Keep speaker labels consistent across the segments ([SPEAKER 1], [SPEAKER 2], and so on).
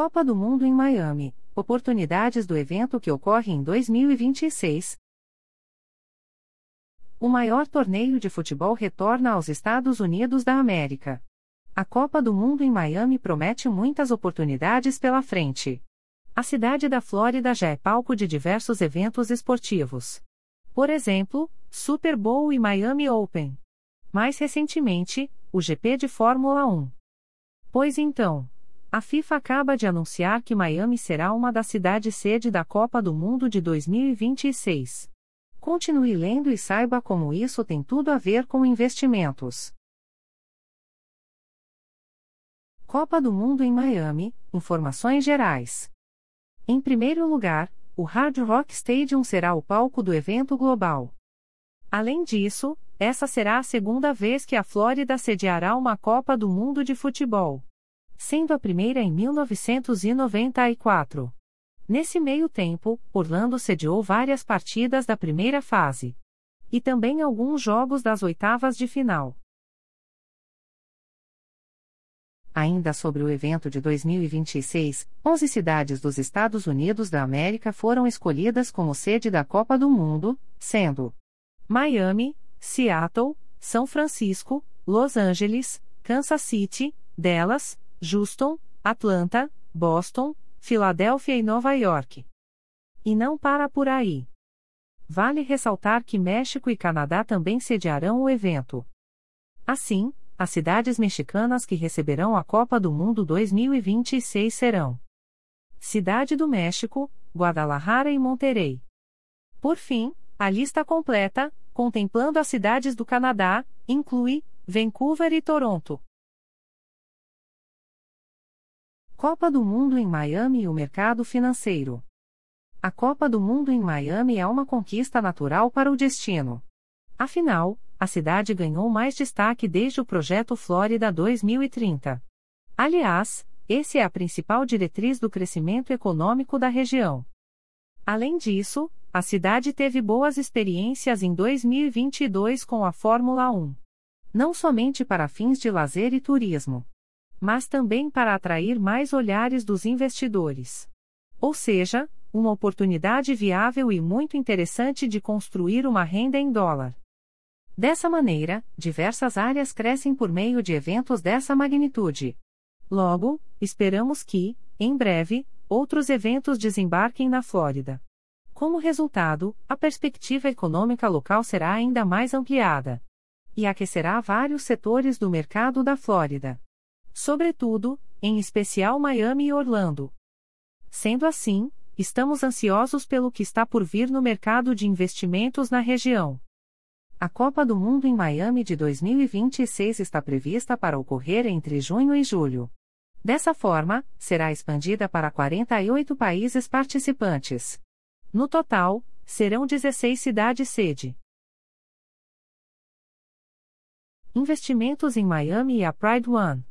[SPEAKER 1] Copa do Mundo em Miami. Oportunidades do evento que ocorre em 2026. O maior torneio de futebol retorna aos Estados Unidos da América. A Copa do Mundo em Miami promete muitas oportunidades pela frente. A cidade da Flórida já é palco de diversos eventos esportivos. Por exemplo, Super Bowl e Miami Open. Mais recentemente, o GP de Fórmula 1. Pois então, a FIFA acaba de anunciar que Miami será uma das cidades sede da Copa do Mundo de 2026. Continue lendo e saiba como isso tem tudo a ver com investimentos. Copa do Mundo em Miami Informações gerais. Em primeiro lugar, o Hard Rock Stadium será o palco do evento global. Além disso, essa será a segunda vez que a Flórida sediará uma Copa do Mundo de Futebol, sendo a primeira em 1994. Nesse meio tempo, Orlando sediou várias partidas da primeira fase. E também alguns jogos das oitavas de final. Ainda sobre o evento de 2026, 11 cidades dos Estados Unidos da América foram escolhidas como sede da Copa do Mundo, sendo Miami, Seattle, São Francisco, Los Angeles, Kansas City, Dallas, Houston, Atlanta, Boston, Filadélfia e Nova York. E não para por aí. Vale ressaltar que México e Canadá também sediarão o evento. Assim, as cidades mexicanas que receberão a Copa do Mundo 2026 serão: Cidade do México, Guadalajara e Monterrey. Por fim, a lista completa, contemplando as cidades do Canadá, inclui Vancouver e Toronto. Copa do Mundo em Miami e o mercado financeiro. A Copa do Mundo em Miami é uma conquista natural para o destino. Afinal, a cidade ganhou mais destaque desde o projeto Flórida 2030. Aliás, esse é a principal diretriz do crescimento econômico da região. Além disso, a cidade teve boas experiências em 2022 com a Fórmula 1. Não somente para fins de lazer e turismo mas também para atrair mais olhares dos investidores. Ou seja, uma oportunidade viável e muito interessante de construir uma renda em dólar. Dessa maneira, diversas áreas crescem por meio de eventos dessa magnitude. Logo, esperamos que, em breve, outros eventos desembarquem na Flórida. Como resultado, a perspectiva econômica local será ainda mais ampliada. E aquecerá vários setores do mercado da Flórida sobretudo, em especial Miami e Orlando. Sendo assim, estamos ansiosos pelo que está por vir no mercado de investimentos na região. A Copa do Mundo em Miami de 2026 está prevista para ocorrer entre junho e julho. Dessa forma, será expandida para 48 países participantes. No total, serão 16 cidades sede. Investimentos em Miami e a Pride One.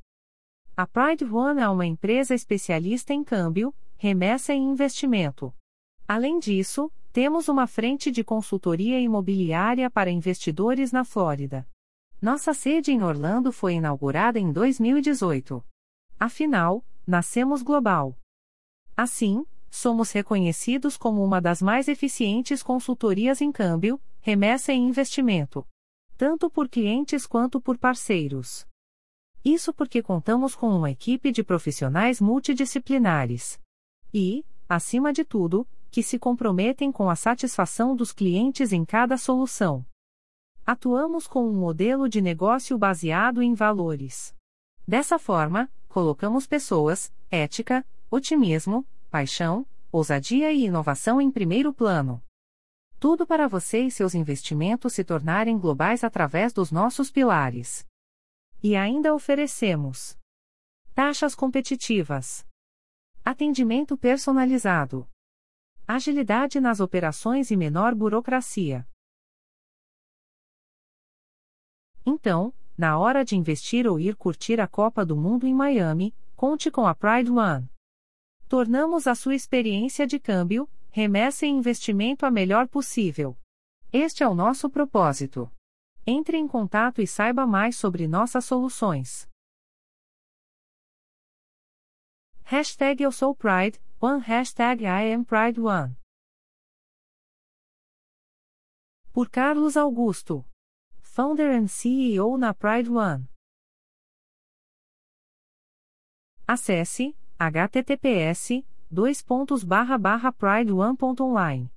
[SPEAKER 1] A Pride One é uma empresa especialista em câmbio, remessa e investimento. Além disso, temos uma frente de consultoria imobiliária para investidores na Flórida. Nossa sede em Orlando foi inaugurada em 2018. Afinal, nascemos global. Assim, somos reconhecidos como uma das mais eficientes consultorias em câmbio, remessa e investimento. Tanto por clientes quanto por parceiros. Isso porque contamos com uma equipe de profissionais multidisciplinares. E, acima de tudo, que se comprometem com a satisfação dos clientes em cada solução. Atuamos com um modelo de negócio baseado em valores. Dessa forma, colocamos pessoas, ética, otimismo, paixão, ousadia e inovação em primeiro plano. Tudo para você e seus investimentos se tornarem globais através dos nossos pilares. E ainda oferecemos taxas competitivas, atendimento personalizado, agilidade nas operações e menor burocracia. Então, na hora de investir ou ir curtir a Copa do Mundo em Miami, conte com a Pride One. Tornamos a sua experiência de câmbio, remessa e investimento a melhor possível. Este é o nosso propósito. Entre em contato e saiba mais sobre nossas soluções. Hashtag Eu Sou Pride, One Hashtag I Am Pride One. Por Carlos Augusto. Founder and CEO na Pride One. Acesse https